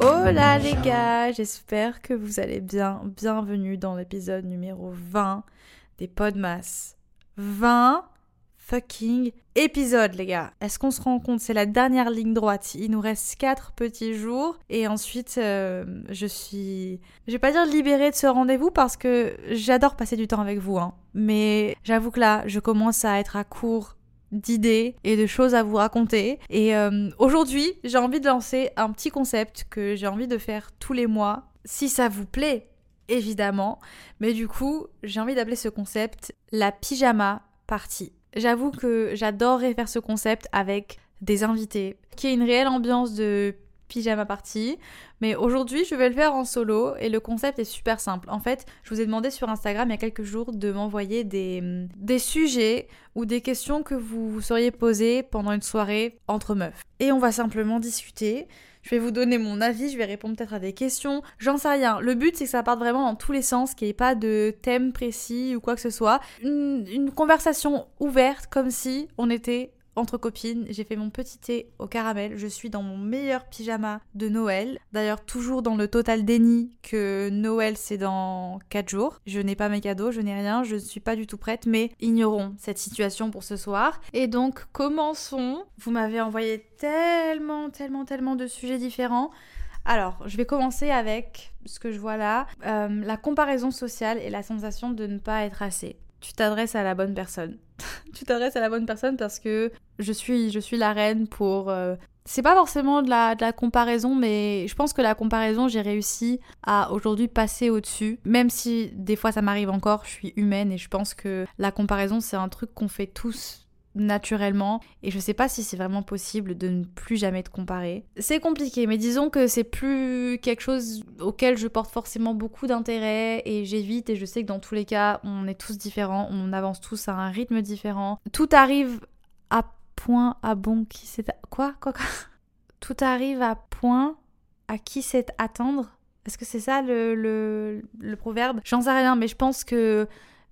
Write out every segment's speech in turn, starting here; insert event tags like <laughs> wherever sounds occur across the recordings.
Hola les gars, j'espère que vous allez bien. Bienvenue dans l'épisode numéro 20 des Podmas. 20 fucking épisodes les gars. Est-ce qu'on se rend compte? C'est la dernière ligne droite. Il nous reste 4 petits jours et ensuite euh, je suis... Je vais pas dire libérée de ce rendez-vous parce que j'adore passer du temps avec vous. Hein. Mais j'avoue que là, je commence à être à court d'idées et de choses à vous raconter. Et euh, aujourd'hui, j'ai envie de lancer un petit concept que j'ai envie de faire tous les mois. Si ça vous plaît, évidemment. Mais du coup, j'ai envie d'appeler ce concept la pyjama party. J'avoue que j'adorerais faire ce concept avec des invités, qui ait une réelle ambiance de pyjama party. Mais aujourd'hui, je vais le faire en solo et le concept est super simple. En fait, je vous ai demandé sur Instagram il y a quelques jours de m'envoyer des, des sujets ou des questions que vous vous seriez posées pendant une soirée entre meufs. Et on va simplement discuter. Je vais vous donner mon avis, je vais répondre peut-être à des questions. J'en sais rien. Le but, c'est que ça parte vraiment dans tous les sens, qu'il n'y ait pas de thème précis ou quoi que ce soit. Une, une conversation ouverte, comme si on était entre copines. J'ai fait mon petit thé au caramel. Je suis dans mon meilleur pyjama de Noël. D'ailleurs, toujours dans le total déni que Noël c'est dans 4 jours. Je n'ai pas mes cadeaux, je n'ai rien, je ne suis pas du tout prête, mais ignorons cette situation pour ce soir. Et donc, commençons. Vous m'avez envoyé tellement, tellement, tellement de sujets différents. Alors, je vais commencer avec ce que je vois là, euh, la comparaison sociale et la sensation de ne pas être assez. Tu t'adresses à la bonne personne. <laughs> tu t'adresses à la bonne personne parce que je suis, je suis la reine pour... euh, C'est pas forcément de la, de la comparaison, mais je pense que la comparaison, j'ai réussi à aujourd'hui passer au-dessus. Même si des fois ça m'arrive encore, je suis humaine et je pense que la comparaison, c'est un truc qu'on fait tous naturellement et je sais pas si c'est vraiment possible de ne plus jamais te comparer. C'est compliqué mais disons que c'est plus quelque chose auquel je porte forcément beaucoup d'intérêt et j'évite et je sais que dans tous les cas on est tous différents, on avance tous à un rythme différent. Tout arrive à point à bon qui sait quoi quoi quoi? <laughs> Tout arrive à point à qui sait attendre? Est-ce que c'est ça le, le, le proverbe? J'en sais rien mais je pense que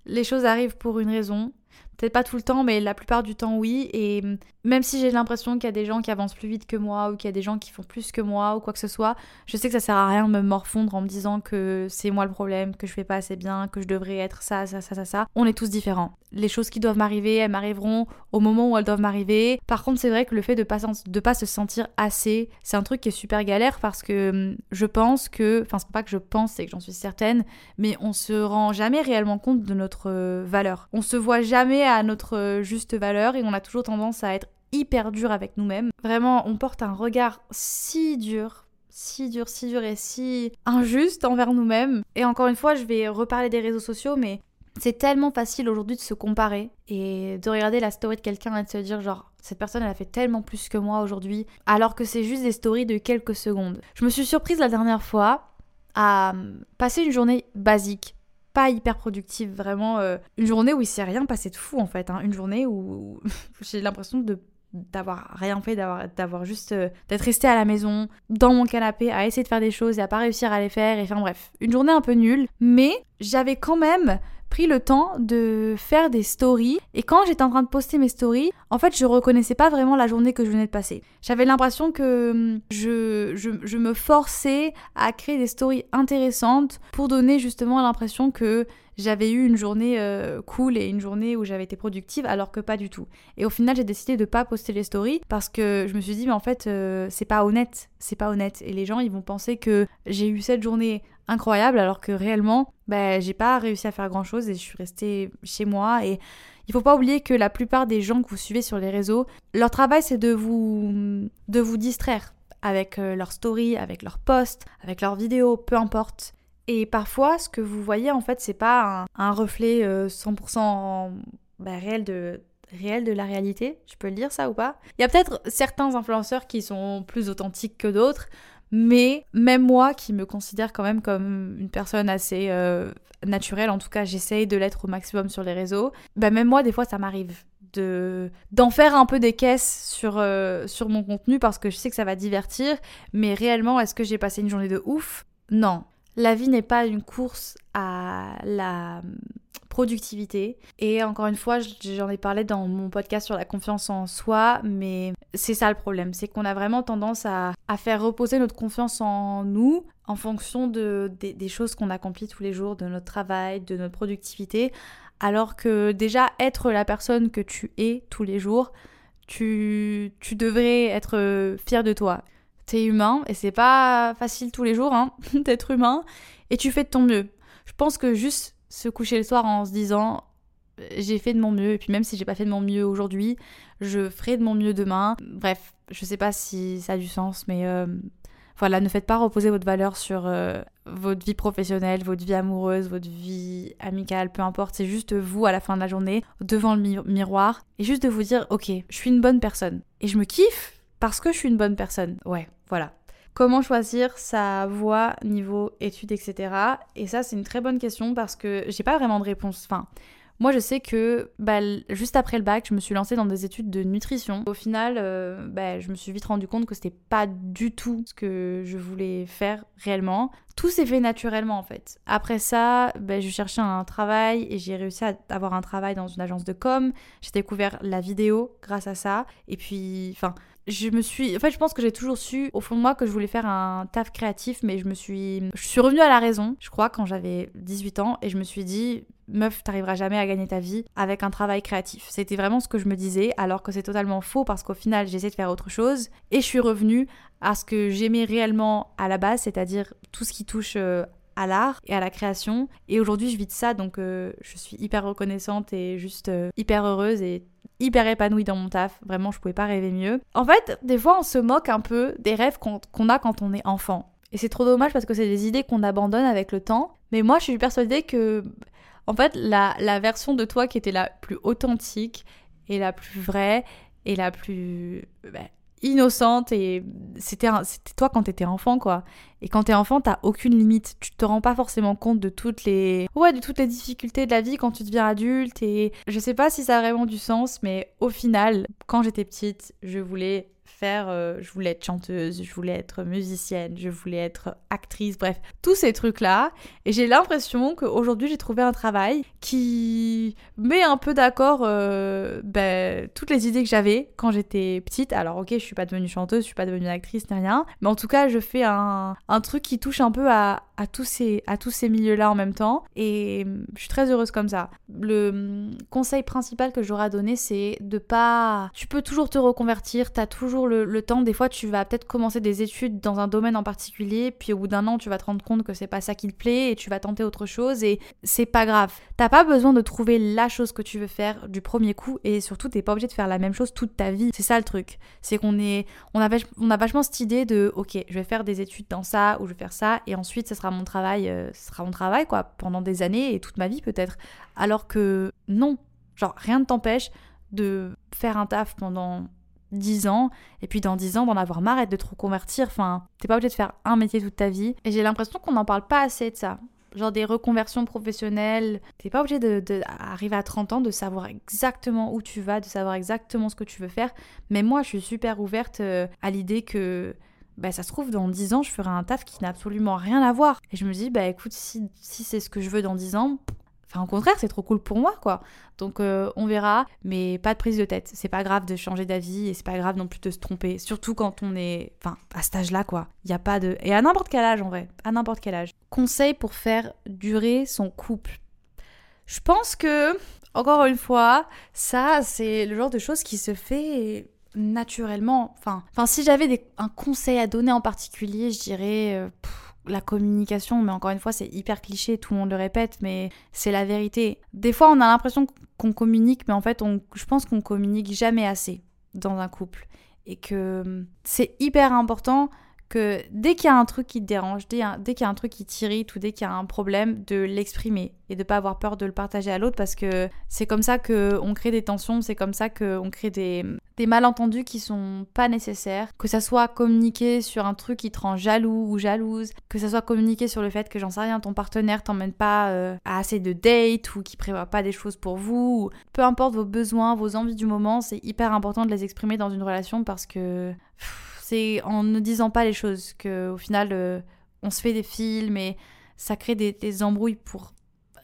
les choses arrivent pour une raison. Peut-être pas tout le temps, mais la plupart du temps, oui. Et même si j'ai l'impression qu'il y a des gens qui avancent plus vite que moi, ou qu'il y a des gens qui font plus que moi, ou quoi que ce soit, je sais que ça sert à rien de me morfondre en me disant que c'est moi le problème, que je fais pas assez bien, que je devrais être ça, ça, ça, ça, ça. On est tous différents. Les choses qui doivent m'arriver, elles m'arriveront au moment où elles doivent m'arriver. Par contre, c'est vrai que le fait de pas, de pas se sentir assez, c'est un truc qui est super galère parce que hum, je pense que, enfin, c'est pas que je pense, c'est que j'en suis certaine, mais on se rend jamais réellement compte de notre valeur. On se voit jamais à notre euh, juste valeur et on a toujours tendance à être hyper dur avec nous-mêmes. Vraiment, on porte un regard si dur si dur, si dur et si injuste envers nous-mêmes. Et encore une fois, je vais reparler des réseaux sociaux, mais c'est tellement facile aujourd'hui de se comparer et de regarder la story de quelqu'un et de se dire genre cette personne elle a fait tellement plus que moi aujourd'hui alors que c'est juste des stories de quelques secondes. Je me suis surprise la dernière fois à passer une journée basique pas hyper productive, vraiment euh, une journée où il s'est rien passé de fou en fait, hein. une journée où <laughs> j'ai l'impression de d'avoir rien fait, d'avoir d'avoir juste euh, d'être resté à la maison, dans mon canapé, à essayer de faire des choses et à pas réussir à les faire, et enfin bref, une journée un peu nulle, mais j'avais quand même pris le temps de faire des stories et quand j'étais en train de poster mes stories, en fait je reconnaissais pas vraiment la journée que je venais de passer. J'avais l'impression que hum, je, je, me forçais à créer des stories intéressantes pour donner justement l'impression que j'avais eu une journée euh, cool et une journée où j'avais été productive alors que pas du tout. Et au final, j'ai décidé de pas poster les stories parce que je me suis dit mais en fait euh, c'est pas honnête, c'est pas honnête et les gens ils vont penser que j'ai eu cette journée incroyable alors que réellement bah, j'ai pas réussi à faire grand chose et je suis restée chez moi et il faut pas oublier que la plupart des gens que vous suivez sur les réseaux, leur travail c'est de vous de vous distraire avec euh, leurs stories, avec leurs posts, avec leurs vidéos, peu importe. Et parfois, ce que vous voyez, en fait, c'est pas un, reflet 100% bah, réel de, réel de la réalité. Je peux le dire ça ou pas Il y a peut-être certains influenceurs qui sont plus authentiques que d'autres, mais même moi qui me considère quand même comme une personne assez euh, naturelle, en tout cas j'essaye de l'être au maximum sur les réseaux, bah même moi des fois ça m'arrive de d'en faire un peu des caisses sur, euh, sur mon contenu parce que je sais que ça va divertir, mais réellement est-ce que j'ai passé une journée de ouf? Non. La vie n'est pas une course à la productivité. Et encore une fois, j'en ai parlé dans mon podcast sur la confiance en soi, mais c'est ça le problème, c'est qu'on a vraiment tendance à, faire reposer notre confiance en nous en fonction de, des, choses qu'on accomplit tous les jours, de notre travail, de notre productivité, alors que déjà être la personne que tu es tous les jours, tu, tu devrais être fier de toi. T'es humain et c'est pas facile tous les jours hein, <laughs> d'être humain et tu fais de ton mieux. Je pense que juste se coucher le soir en se disant j'ai fait de mon mieux et puis même si j'ai pas fait de mon mieux aujourd'hui, je ferai de mon mieux demain. Bref, je sais pas si ça a du sens, mais euh, voilà, ne faites pas reposer votre valeur sur euh, votre vie professionnelle, votre vie amoureuse, votre vie amicale, peu importe. C'est juste vous à la fin de la journée devant le miroir et juste de vous dire ok, je suis une bonne personne et je me kiffe parce que je suis une bonne personne. Ouais, voilà. Comment choisir sa voie niveau études, etc. Et ça, c'est une très bonne question parce que j'ai pas vraiment de réponse. Enfin, moi, je sais que bah, juste après le bac, je me suis lancée dans des études de nutrition. Au final, euh, bah, je me suis vite rendu compte que c'était pas du tout ce que je voulais faire réellement. Tout s'est fait naturellement en fait. Après ça, bah, je cherchais un travail et j'ai réussi à avoir un travail dans une agence de com. J'ai découvert la vidéo grâce à ça. Et puis, enfin, je me suis en fait je pense que j'ai toujours su au fond de moi que je voulais faire un taf créatif mais je me suis je suis revenue à la raison je crois quand j'avais 18 ans et je me suis dit meuf t'arriveras jamais à gagner ta vie avec un travail créatif c'était vraiment ce que je me disais alors que c'est totalement faux parce qu'au final j'essaie de faire autre chose et je suis revenue à ce que j'aimais réellement à la base c'est-à-dire tout ce qui touche euh, à l'art et à la création. Et aujourd'hui, je vis de ça, donc euh, je suis hyper reconnaissante et juste euh, hyper heureuse et hyper épanouie dans mon taf. Vraiment, je pouvais pas rêver mieux. En fait, des fois, on se moque un peu des rêves qu'on a quand on est enfant. Et c'est trop dommage parce que c'est des idées qu'on abandonne avec le temps. Mais moi, je suis persuadée que, en fait, la, la version de toi qui était la plus authentique et la plus vraie et la plus bah, innocente et c'était toi quand t'étais enfant quoi. Et quand t'es enfant t'as aucune limite. Tu te rends pas forcément compte de toutes les ouais de toutes les difficultés de la vie quand tu deviens adulte. Et je sais pas si ça a vraiment du sens mais au final quand j'étais petite je voulais faire, euh, je voulais être chanteuse, je voulais être musicienne, je voulais être actrice, bref, tous ces trucs-là. Et j'ai l'impression qu'aujourd'hui j'ai trouvé un travail qui met un peu d'accord euh, ben, toutes les idées que j'avais quand j'étais petite. Alors ok, je suis pas devenue chanteuse, je suis pas devenue actrice ni rien, mais en tout cas je fais un, truc qui touche un peu à, tous ces, ces milieux-là en même temps. Et je suis très heureuse comme ça. Le hum, conseil principal que j'aurais à donner, c'est de pas... Tu peux toujours te reconvertir, t'as toujours le, temps. Des fois, tu vas peut-être commencer des études dans un domaine en particulier, puis au bout d'un an, tu vas te rendre compte que c'est pas ça qui te plaît et tu vas tenter autre chose et c'est pas grave. T'as pas besoin de trouver la chose que tu veux faire du premier coup et surtout, t'es pas obligé de faire la même chose toute ta vie. C'est ça le truc. C'est qu'on est, on a, on a vachement cette idée de, ok, je vais faire des études dans ça ou je vais faire ça et ensuite, ce sera mon travail, euh, ce sera mon travail quoi, pendant des années et toute ma vie peut-être. Alors que non, genre rien ne t'empêche de faire un taf pendant 10 ans, et puis dans 10 ans d'en avoir marre et de te reconvertir. Enfin, t'es pas obligé de faire un métier toute ta vie. Et j'ai l'impression qu'on n'en parle pas assez de ça. Genre des reconversions professionnelles. T'es pas obligé de, arriver à 30 ans de savoir exactement où tu vas, de savoir exactement ce que tu veux faire. Mais moi, je suis super ouverte euh, à l'idée que bah, ça se trouve, dans 10 ans, je ferai un taf qui n'a absolument rien à voir. Et je me dis, bah écoute, si, si c'est ce que je veux dans 10 ans, Enfin, au contraire, c'est trop cool pour moi, quoi. Donc, euh, on verra, mais pas de prise de tête. C'est pas grave de changer d'avis et c'est pas grave non plus de se tromper. Surtout quand on est, enfin, à cet âge-là, quoi. Il y a pas de. Et à n'importe quel âge, en vrai. À n'importe quel âge. Conseil pour faire durer son couple. Je pense que, encore une fois, ça, c'est le genre de choses qui se fait naturellement. Enfin, enfin si j'avais un conseil à donner en particulier, je dirais. Euh, la communication, mais encore une fois, c'est hyper cliché, tout le monde le répète, mais c'est la vérité. Des fois, on a l'impression qu'on communique, mais en fait, on, je pense qu'on communique jamais assez dans un couple. Et que hum, c'est hyper important que dès qu'il y a un truc qui te dérange, dès, qu'il y a un truc qui t'irrite ou dès qu'il y a un problème, de l'exprimer et de pas avoir peur de le partager à l'autre parce que c'est comme ça qu'on crée des tensions, c'est comme ça qu'on crée des, des malentendus qui sont pas nécessaires. Que ça soit communiqué sur un truc qui te rend jaloux ou jalouse, que ça soit communiqué sur le fait que j'en sais rien, ton partenaire t'emmène pas euh, à assez de dates ou qui prévoit pas des choses pour vous. Peu importe vos besoins, vos envies du moment, c'est hyper important de les exprimer dans une relation parce que c'est en ne disant pas les choses que au final euh, on se fait des films et ça crée des, embrouilles pour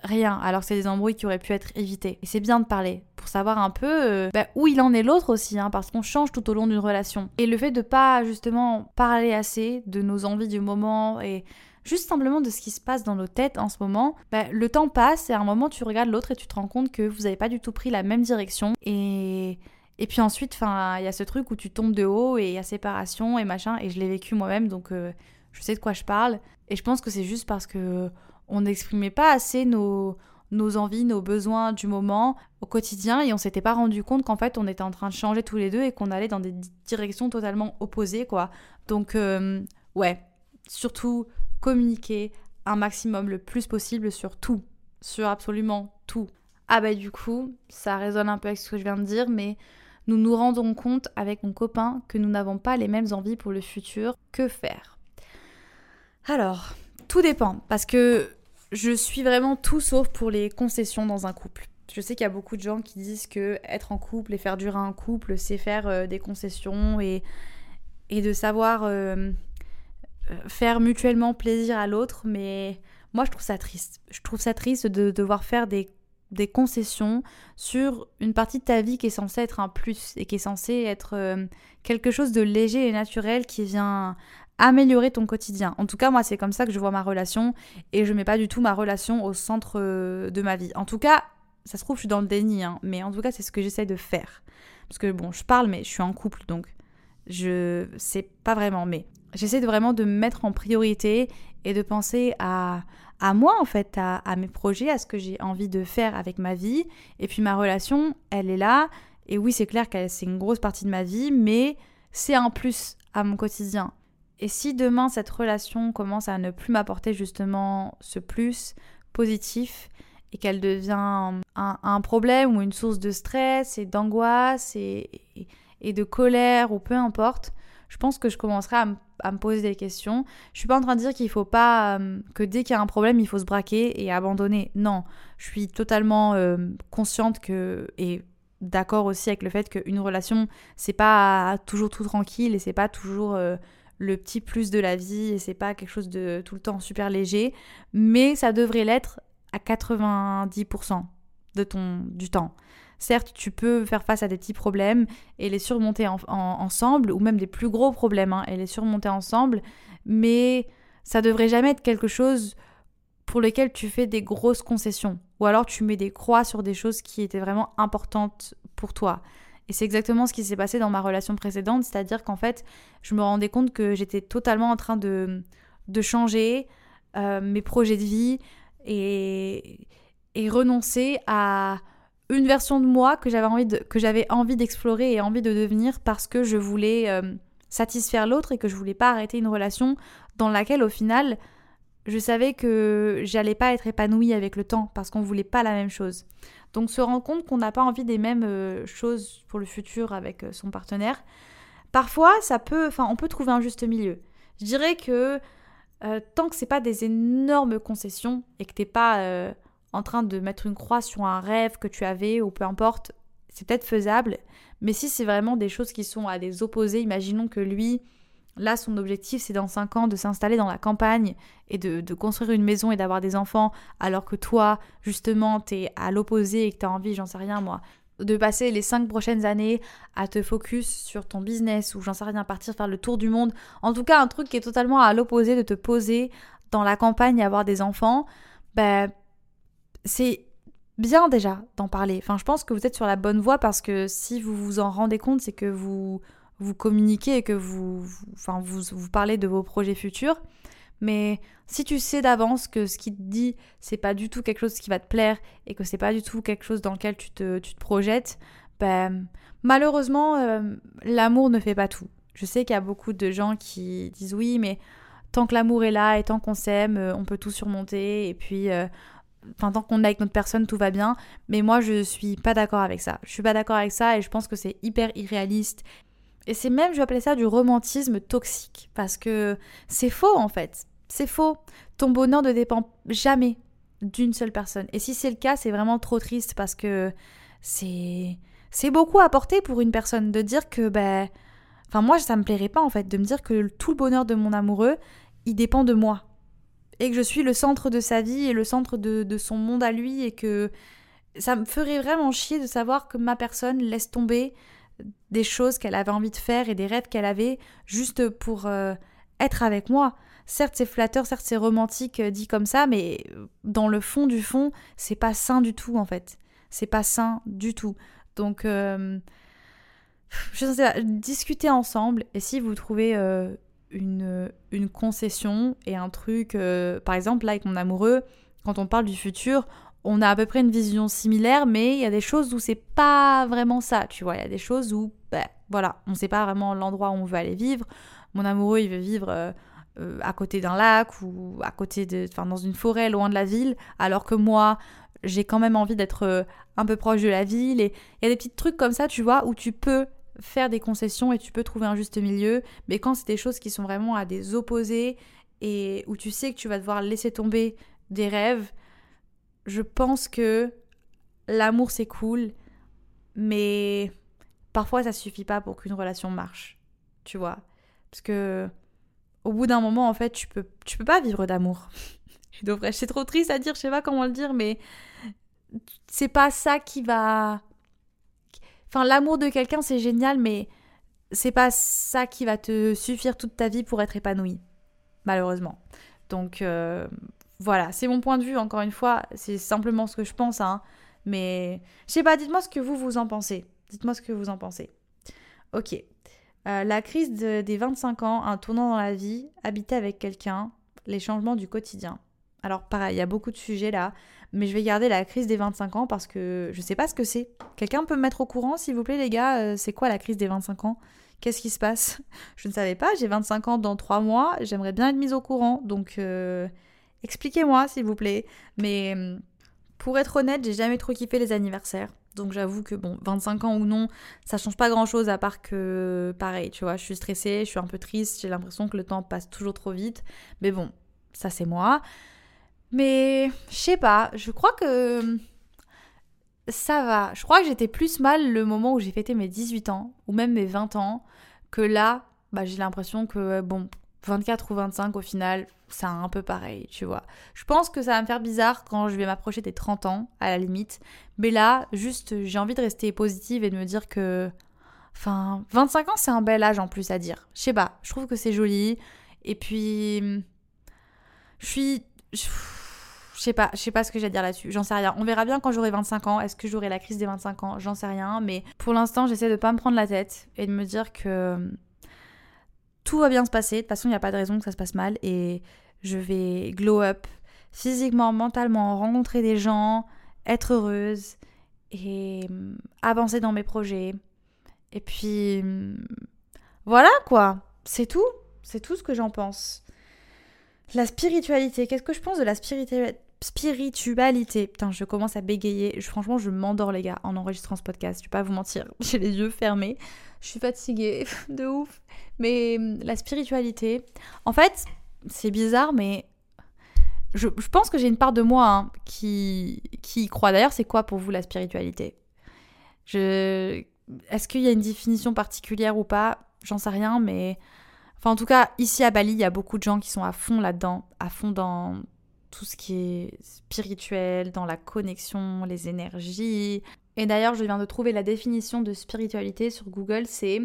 rien, alors que c'est des embrouilles qui auraient pu être évitées. Et c'est bien de parler pour savoir un peu euh, bah, où il en est l'autre aussi, hein, parce qu'on change tout au long d'une relation. Et le fait de pas justement parler assez de nos envies du moment et juste simplement de ce qui se passe dans nos têtes en ce moment, bah, le temps passe et à un moment tu regardes l'autre et tu te rends compte que vous n'avez pas du tout pris la même direction et et puis ensuite, il y a ce truc où tu tombes de haut et il y a séparation et machin. Et je l'ai vécu moi-même, donc euh, je sais de quoi je parle. Et je pense que c'est juste parce que on n'exprimait pas assez nos, nos envies, nos besoins du moment au quotidien et on s'était pas rendu compte qu'en fait on était en train de changer tous les deux et qu'on allait dans des directions totalement opposées quoi. Donc euh, ouais, surtout communiquer un maximum le plus possible sur tout, sur absolument tout. Ah bah du coup, ça résonne un peu avec ce que je viens de dire, mais nous nous rendons compte avec mon copain que nous n'avons pas les mêmes envies pour le futur. Que faire? Alors, tout dépend, parce que je suis vraiment tout sauf pour les concessions dans un couple. Je sais qu'il y a beaucoup de gens qui disent que être en couple et faire durer un couple, c'est faire euh, des concessions et, et de savoir euh, euh, faire mutuellement plaisir à l'autre, mais moi je trouve ça triste. Je trouve ça triste de devoir faire des des concessions sur une partie de ta vie qui est censée être un plus et qui est censée être euh, quelque chose de léger et naturel qui vient améliorer ton quotidien. En tout cas, moi, c'est comme ça que je vois ma relation et je mets pas du tout ma relation au centre euh, de ma vie. En tout cas, ça se trouve, je suis dans le déni, hein, mais en tout cas, c'est ce que j'essaie de faire. Parce que bon, je parle, mais je suis en couple, donc je sais pas vraiment, mais j'essaie de vraiment de me mettre en priorité et de penser à, à moi en fait, à, mes projets, à ce que j'ai envie de faire avec ma vie. Et puis ma relation, elle est là. Et oui, c'est clair que c'est une grosse partie de ma vie, mais c'est un plus à mon quotidien. Et si demain cette relation commence à ne plus m'apporter justement ce plus positif et qu'elle devient un, problème ou une source de stress et d'angoisse et, et de colère ou peu importe, je pense que je commencerai à me me poser des questions. Je suis pas en train de dire qu'il faut pas euh, que dès qu'il y a un problème, il faut se braquer et abandonner. Non, je suis totalement euh, consciente que et d'accord aussi avec le fait qu'une relation c'est pas toujours tout tranquille et c'est pas toujours euh, le petit plus de la vie et c'est pas quelque chose de tout le temps super léger, mais ça devrait l'être à 90% de ton du temps. Certes, tu peux faire face à des petits problèmes et les surmonter ensemble, ou même des plus gros problèmes hein, et les surmonter ensemble, mais ça devrait jamais être quelque chose pour lequel tu fais des grosses concessions, ou alors tu mets des croix sur des choses qui étaient vraiment importantes pour toi. Et c'est exactement ce qui s'est passé dans ma relation précédente, c'est-à-dire qu'en fait, je me rendais compte que j'étais totalement en train de, changer euh, mes projets de vie et renoncer à une version de moi que j'avais envie que j'avais envie d'explorer et envie de devenir parce que je voulais euh, satisfaire l'autre et que je voulais pas arrêter une relation dans laquelle au final je savais que j'allais pas être épanouie avec le temps parce qu'on voulait pas la même chose. Donc se rendre compte qu'on n'a pas envie des mêmes euh, choses pour le futur avec euh, son partenaire, parfois ça peut, enfin on peut trouver un juste milieu. Je dirais que tant que c'est pas des énormes concessions et que t'es pas en train de mettre une croix sur un rêve que tu avais ou peu importe, c'est peut-être faisable. Mais si c'est vraiment des choses qui sont à des opposés, imaginons que lui, là, son objectif, c'est dans 5 ans de s'installer dans la campagne et de, construire une maison et d'avoir des enfants, alors que toi, justement, t'es à l'opposé et que t'as envie, j'en sais rien moi, de passer les 5 prochaines années à te focus sur ton business ou j'en sais rien, partir faire le tour du monde. En tout cas, un truc qui est totalement à l'opposé de te poser dans la campagne et avoir des enfants, ben c'est bien déjà d'en parler. Enfin, je pense que vous êtes sur la bonne voie parce que si vous vous en rendez compte, c'est que vous vous communiquez et que vous, enfin, vous, vous parlez de vos projets futurs. Mais si tu sais d'avance que ce qui te dit, c'est pas du tout quelque chose qui va te plaire et que c'est pas du tout quelque chose dans lequel tu te, tu te projettes, ben, malheureusement, euh, l'amour ne fait pas tout. Je sais qu'il y a beaucoup de gens qui disent oui, mais tant que l'amour est là et tant qu'on s'aime, euh, on peut tout surmonter et puis euh, enfin tant qu'on est avec notre personne, tout va bien. Mais moi, je suis pas d'accord avec ça. Je suis pas d'accord avec ça et je pense que c'est hyper irréaliste. Et c'est même, je vais appeler ça du romantisme toxique parce que c'est faux en fait. C'est faux. Ton bonheur ne dépend jamais d'une seule personne. Et si c'est le cas, c'est vraiment trop triste parce que c'est c'est beaucoup à porter pour une personne de dire que ben enfin moi ça me plairait pas en fait de me dire que tout le bonheur de mon amoureux, il dépend de moi et que je suis le centre de sa vie et le centre de, son monde à lui et que ça me ferait vraiment chier de savoir que ma personne laisse tomber des choses qu'elle avait envie de faire et des rêves qu'elle avait juste pour euh, être avec moi. Certes, c'est flatteur, certes, c'est romantique euh, dit comme ça, mais dans le fond du fond, c'est pas sain du tout en fait. C'est pas sain du tout. Donc, euh, je sais pas, discutez ensemble et si vous trouvez une, concession et un truc, par exemple, là avec mon amoureux, quand on parle du futur, on a à peu près une vision similaire, mais il y a des choses où c'est pas vraiment ça, tu vois. Il y a des choses où, ben voilà, on sait pas vraiment l'endroit où on veut aller vivre. Mon amoureux, il veut vivre euh, euh, à côté d'un lac ou à côté de, enfin, dans une forêt loin de la ville, alors que moi, j'ai quand même envie d'être euh, un peu proche de la ville. Et il y a des petits trucs comme ça, tu vois, où tu peux faire des concessions et tu peux trouver un juste milieu. Mais quand c'est des choses qui sont vraiment à des opposés et où tu sais que tu vas devoir laisser tomber des rêves, je pense que l'amour c'est cool, mais parfois ça suffit pas pour qu'une relation marche, tu vois. Parce que au bout d'un moment, en fait, tu peux, tu peux pas vivre d'amour. <laughs> C'est trop triste à dire, je sais pas comment le dire, mais c'est pas ça qui va. Enfin, l'amour de quelqu'un c'est génial, mais c'est pas ça qui va te suffire toute ta vie pour être épanoui, malheureusement. Donc euh, voilà, c'est mon point de vue, encore une fois, c'est simplement ce que je pense, hein. Mais je sais pas, dites-moi ce que vous, vous en pensez. Dites-moi ce que vous en pensez. Ok. Euh, la crise des 25 ans, un tournant dans la vie, habiter avec quelqu'un, les changements du quotidien. Alors pareil, il y a beaucoup de sujets là, mais je vais garder la crise des 25 ans parce que je sais pas ce que c'est. Quelqu'un peut me mettre au courant, s'il vous plaît les gars, euh, c'est quoi la crise des 25 ans? Qu'est-ce qui se passe? <laughs> Je ne savais pas, j'ai 25 ans dans 3 mois, j'aimerais bien être mise au courant, donc... Euh, Expliquez-moi, s'il vous plaît. Mais hum, pour être honnête, j'ai jamais trop kiffé les anniversaires. Donc j'avoue que bon, 25 ans ou non, ça change pas grand chose à part que pareil, tu vois, je suis stressée, je suis un peu triste, j'ai l'impression que le temps passe toujours trop vite. Mais bon, ça c'est moi. Mais je sais pas, je crois que ça va. Je crois que j'étais plus mal le moment où j'ai fêté mes 18 ans ou même mes 20 ans que là, bah, j'ai l'impression que bon, 24 ou 25 au final, c'est un peu pareil, tu vois. Je pense que ça va me faire bizarre quand je vais m'approcher des 30 ans, à la limite. Mais là, juste, j'ai envie de rester positive et de me dire que. Enfin, 25 ans, c'est un bel âge en plus à dire. Je sais pas, je trouve que c'est joli. Et puis. Je suis. Je sais pas, je sais pas ce que j'ai à dire là-dessus. J'en sais rien. On verra bien quand j'aurai 25 ans. Est-ce que j'aurai la crise des 25 ans? J'en sais rien. Mais pour l'instant, j'essaie de pas me prendre la tête et de me dire que tout va bien se passer. De toute façon, il n'y a pas de raison que ça se passe mal. Et je vais glow up physiquement, mentalement, rencontrer des gens, être heureuse et mm, avancer dans mes projets. Et puis, mm, voilà quoi. C'est tout. C'est tout ce que j'en pense. La spiritualité. Qu'est-ce que je pense de la spiritualité spiritualité. Putain, je commence à bégayer. franchement, je m'endors, les gars, en enregistrant ce podcast. Je vais pas vous mentir. <laughs> J'ai les yeux fermés. Je suis fatiguée <laughs> de ouf. Mais hum, la spiritualité, en fait, c'est bizarre, mais je, pense que j'ai une part de moi hein, qui, qui y croit. D'ailleurs, c'est quoi pour vous la spiritualité? Est-ce qu'il y a une définition particulière ou pas? J'en sais rien, mais... Enfin, en tout cas, ici à Bali, il y a beaucoup de gens qui sont à fond là-dedans, à fond dans tout ce qui est spirituel, dans la connexion, les énergies, et d'ailleurs, je viens de trouver la définition de spiritualité sur Google, c'est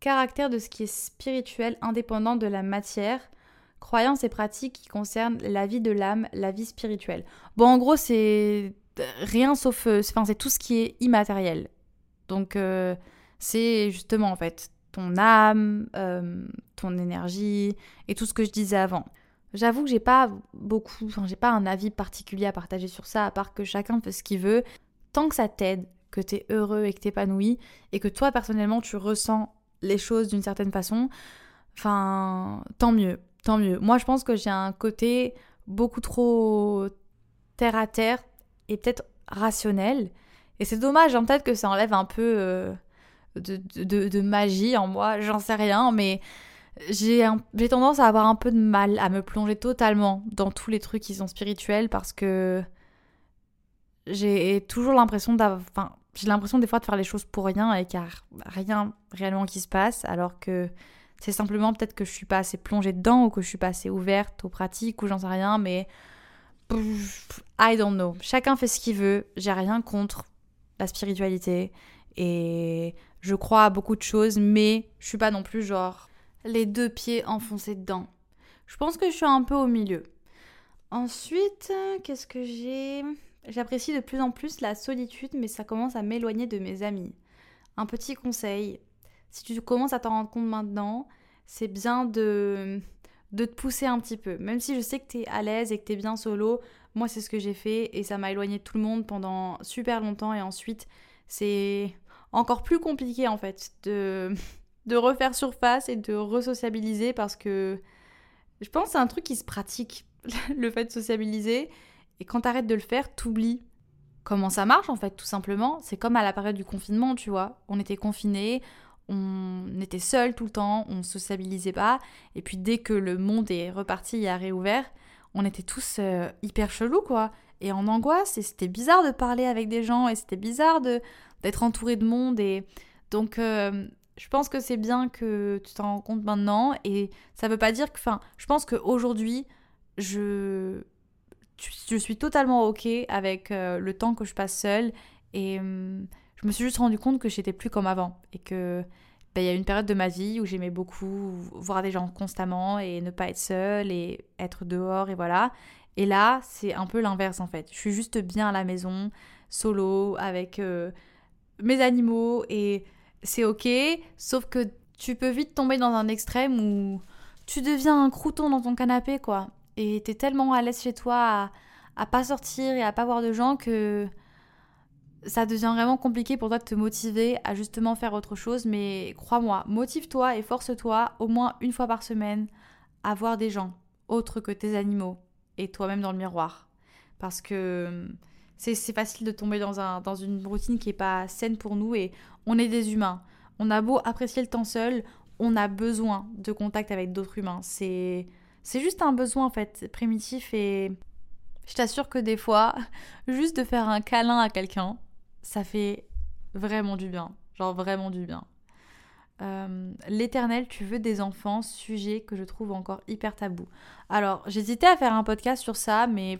caractère de ce qui est spirituel indépendant de la matière, croyances et pratiques qui concernent la vie de l'âme, la vie spirituelle. Bon, en gros, c'est rien sauf... Euh, enfin, c'est tout ce qui est immatériel. Donc, euh, c'est justement, en fait, ton âme, euh, ton énergie et tout ce que je disais avant. J'avoue que j'ai pas beaucoup, enfin j'ai pas un avis particulier à partager sur ça, à part que chacun fait ce qu'il veut tant que ça t'aide, que tu es heureux et que t'épanouis, et que toi personnellement tu ressens les choses d'une certaine façon, enfin, tant mieux, tant mieux. Moi, je pense que j'ai un côté beaucoup trop terre à terre et peut-être rationnel. Et c'est dommage, hein, peut-être que ça enlève un peu euh, de, magie en moi, j'en sais rien, mais j'ai tendance à avoir un peu de mal à me plonger totalement dans tous les trucs qui sont spirituels parce que j'ai toujours l'impression d'avoir. Enfin, j'ai l'impression des fois de faire les choses pour rien et qu'il n'y a rien réellement qui se passe, alors que c'est simplement peut-être que je suis pas assez plongée dedans ou que je suis pas assez ouverte aux pratiques ou j'en sais rien, mais I don't know. Chacun fait ce qu'il veut. J'ai rien contre la spiritualité et je crois à beaucoup de choses, mais je suis pas non plus genre les deux pieds enfoncés dedans. Je pense que je suis un peu au milieu. Ensuite, qu'est-ce que j'ai? J'apprécie de plus en plus la solitude, mais ça commence à m'éloigner de mes amis. Un petit conseil, si tu commences à t'en rendre compte maintenant, c'est bien de, de te pousser un petit peu. Même si je sais que tu es à l'aise et que tu es bien solo, moi c'est ce que j'ai fait et ça m'a éloigné de tout le monde pendant super longtemps et ensuite c'est encore plus compliqué en fait de, de refaire surface et de resociabiliser parce que je pense que c'est un truc qui se pratique, <laughs> le fait de sociabiliser. Et quand t'arrêtes de le faire, t'oublies comment ça marche en fait, tout simplement. C'est comme à la période du confinement, tu vois. On était confinés, on était seuls tout le temps, on sociabilisait pas. Et puis dès que le monde est reparti et a réouvert, on était tous euh, hyper chelous, quoi. Et en angoisse, et c'était bizarre de parler avec des gens, et c'était bizarre d'être entouré de monde. Et donc, euh, je pense que c'est bien que tu t'en rends compte maintenant. Et ça veut pas dire que. Enfin, je pense qu'aujourd'hui, je. Je suis totalement ok avec euh, le temps que je passe seule. Et hum, je me suis juste rendu compte que j'étais plus comme avant. Et que. Bah, il y a une période de ma vie où j'aimais beaucoup voir des gens constamment et ne pas être seule et être dehors et voilà. Et là, c'est un peu l'inverse en fait. Je suis juste bien à la maison, solo, avec euh, mes animaux et c'est ok, sauf que tu peux vite tomber dans un extrême où tu deviens un crouton dans ton canapé, quoi. Et t'es tellement à l'aise chez toi à, à pas sortir et à pas voir de gens que ça devient vraiment compliqué pour toi de te motiver à justement faire autre chose. Mais crois-moi, motive-toi et force-toi au moins une fois par semaine à voir des gens autres que tes animaux et toi-même dans le miroir. Parce que c'est facile de tomber dans, un, dans une routine qui n'est pas saine pour nous et on est des humains. On a beau apprécier le temps seul, on a besoin de contact avec d'autres humains. C'est juste un besoin en fait primitif et je t'assure que des fois, <laughs> juste de faire un câlin à quelqu'un, ça fait vraiment du bien. Genre vraiment du bien. Euh, l'éternel, tu veux des enfants, sujet que je trouve encore hyper tabou. Alors, j'hésitais à faire un podcast sur ça, mais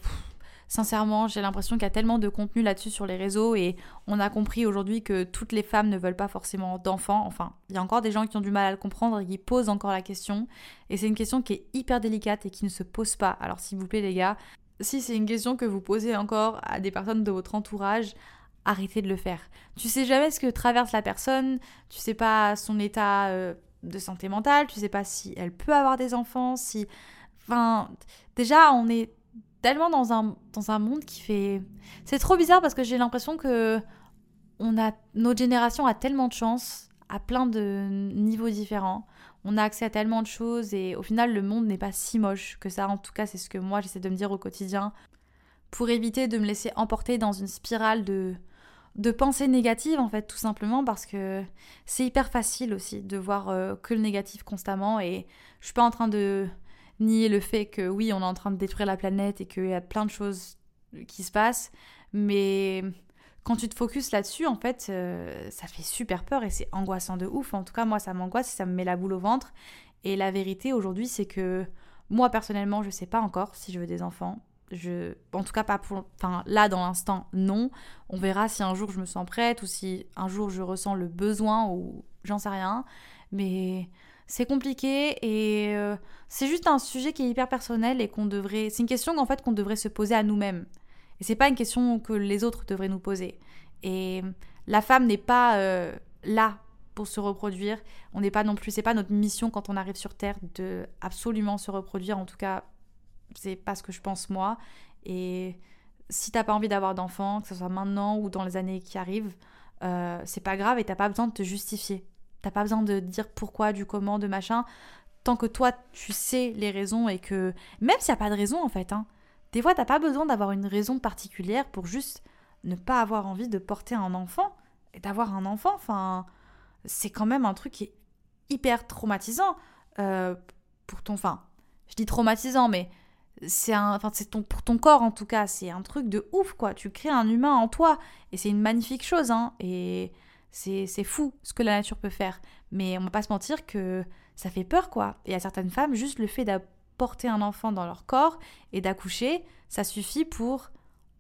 Sincèrement, j'ai l'impression qu'il y a tellement de contenu là-dessus sur les réseaux et on a compris aujourd'hui que toutes les femmes ne veulent pas forcément d'enfants. Enfin, il y a encore des gens qui ont du mal à le comprendre et qui posent encore la question. Et c'est une question qui est hyper délicate et qui ne se pose pas. Alors s'il vous plaît les gars, si c'est une question que vous posez encore à des personnes de votre entourage, arrêtez de le faire. Tu sais jamais ce que traverse la personne, tu sais pas son état euh, de santé mentale, tu sais pas si elle peut avoir des enfants, si... Enfin, déjà, on est tellement dans un, dans un monde qui fait... C'est trop bizarre parce que j'ai l'impression que on a, notre génération a tellement de chance à plein de niveaux différents. On a accès à tellement de choses et au final le monde n'est pas si moche que ça. En tout cas c'est ce que moi j'essaie de me dire au quotidien pour éviter de me laisser emporter dans une spirale de, de pensées négatives en fait tout simplement parce que c'est hyper facile aussi de voir euh, que le négatif constamment et je suis pas en train de nier le fait que oui, on est en train de détruire la planète et qu'il y a plein de choses qui se passent, mais quand tu te focuses là-dessus, en fait, euh, ça fait super peur et c'est angoissant de ouf. En tout cas, moi, ça m'angoisse, ça me met la boule au ventre. Et la vérité aujourd'hui, c'est que moi, personnellement, je sais pas encore si je veux des enfants. Je, en tout cas, pas pour, enfin, là, dans l'instant, non. On verra si un jour je me sens prête ou si un jour je ressens le besoin ou j'en sais rien. Mais c'est compliqué et euh, c'est juste un sujet qui est hyper personnel et qu'on devrait. C'est une question en fait qu'on devrait se poser à nous-mêmes. Et c'est pas une question que les autres devraient nous poser. Et la femme n'est pas euh, là pour se reproduire. On n'est pas non plus. C'est pas notre mission quand on arrive sur Terre de absolument se reproduire. En tout cas, c'est pas ce que je pense moi. Et si t'as pas envie d'avoir d'enfants, que ce soit maintenant ou dans les années qui arrivent, euh, c'est pas grave et t'as pas besoin de te justifier T'as pas besoin de dire pourquoi, du comment, de machin. Tant que toi, tu sais les raisons et que. Même s'il n'y a pas de raison, en fait, hein. Des fois, t'as pas besoin d'avoir une raison particulière pour juste ne pas avoir envie de porter un enfant. Et d'avoir un enfant, enfin. C'est quand même un truc qui est hyper traumatisant euh, pour ton. Enfin, je dis traumatisant, mais c'est un enfin c'est ton pour ton corps en tout cas c'est un truc de ouf quoi tu crées un humain en toi et c'est une magnifique chose hein et c'est fou ce que la nature peut faire. Mais on va pas se mentir que ça fait peur quoi. Et à certaines femmes juste le fait d'apporter un enfant dans leur corps et d'accoucher ça suffit pour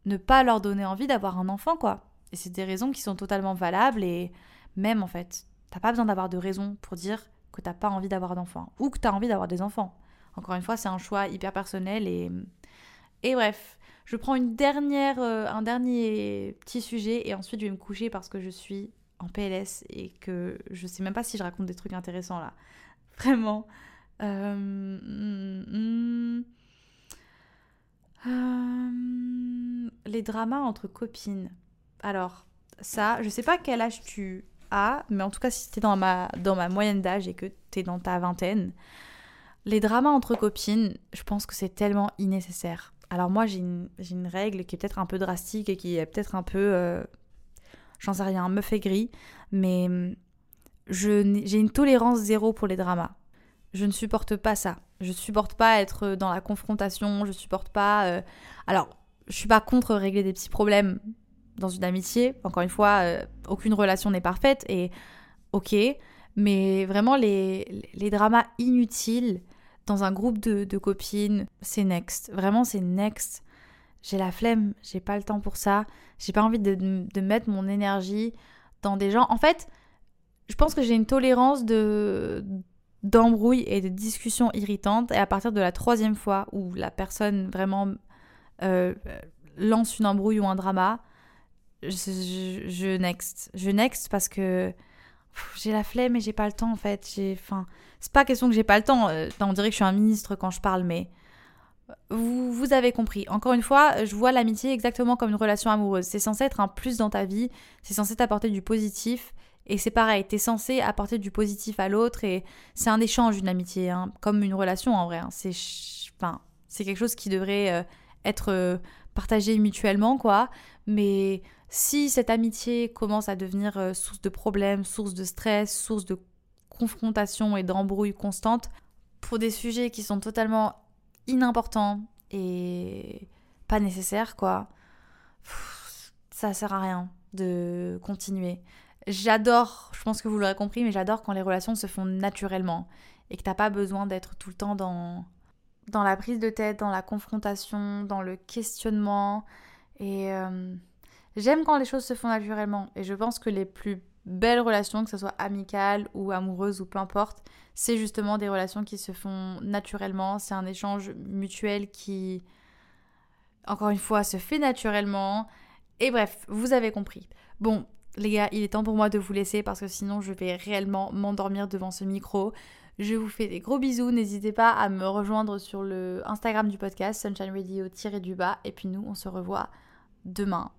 ne pas leur donner envie d'avoir un enfant quoi. Et c'est des raisons qui sont totalement valables et même en fait t'as pas besoin d'avoir de raison pour dire que t'as pas envie d'avoir d'enfants ou que t'as envie d'avoir des enfants. Encore une fois, c'est un choix hyper personnel et, et bref. Je prends une dernière, euh, un dernier petit sujet et ensuite je vais me coucher parce que je suis en PLS et que je sais même pas si je raconte des trucs intéressants là. Vraiment. Euh, hmm, hmm. Euh, les dramas entre copines. Alors, ça, je sais pas quel âge tu as, mais en tout cas, si tu es dans ma, dans ma moyenne d'âge et que tu es dans ta vingtaine, les dramas entre copines, je pense que c'est tellement innécessaire. Alors moi, j'ai une, règle qui est peut-être un peu drastique et qui est peut-être un peu... Euh, j'en sais rien, meuf aigrie, mais hum, j'ai une tolérance zéro pour les dramas. Je ne supporte pas ça. Je supporte pas être dans la confrontation, je supporte pas... Euh, alors, je suis pas contre régler des petits problèmes dans une amitié. Encore une fois, euh, aucune relation n'est parfaite et ok, mais vraiment les, les dramas inutiles dans un groupe de, copines, c'est next. Vraiment, c'est next. J'ai la flemme, j'ai pas le temps pour ça. J'ai pas envie de, mettre mon énergie dans des gens. En fait, je pense que j'ai une tolérance de d'embrouilles et de discussions irritantes. Et à partir de la troisième fois où la personne vraiment euh, lance une embrouille ou un drama, je, next. Je next parce que j'ai la flemme et j'ai pas le temps en fait. Enfin, c'est pas question que j'ai pas le temps. Euh, on dirait que je suis un ministre quand je parle, mais vous, vous avez compris. Encore une fois, je vois l'amitié exactement comme une relation amoureuse. C'est censé être un plus dans ta vie. C'est censé t'apporter du positif. Et c'est pareil, t'es censé apporter du positif à l'autre et c'est un échange, une amitié, hein, comme une relation en vrai. Hein. C'est, enfin, quelque chose qui devrait euh, être euh, partagé mutuellement, quoi. Mais si cette amitié commence à devenir euh, source de problèmes, source de stress, source de confrontation et d'embrouille constante, pour des sujets qui sont totalement inimportants et pas nécessaires, quoi, ça sert à rien de continuer. J'adore, je pense que vous l'aurez compris, mais j'adore quand les relations se font naturellement et que t'as pas besoin d'être tout le temps dans, dans la prise de tête, dans la confrontation, dans le questionnement. Et euh, J'aime quand les choses se font naturellement et je pense que les plus belles relations, que ce soit amicales ou amoureuses ou peu importe, c'est justement des relations qui se font naturellement. C'est un échange mutuel qui, encore une fois, se fait naturellement. Et bref, vous avez compris. Bon, les gars, il est temps pour moi de vous laisser parce que sinon je vais réellement m'endormir devant ce micro. Je vous fais des gros bisous. N'hésitez pas à me rejoindre sur le Instagram du podcast, Sunshine Radio-du bas. Et puis nous, on se revoit demain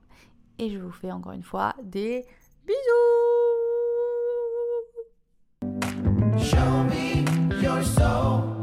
et je vous fais encore une fois des bisous Show me your soul.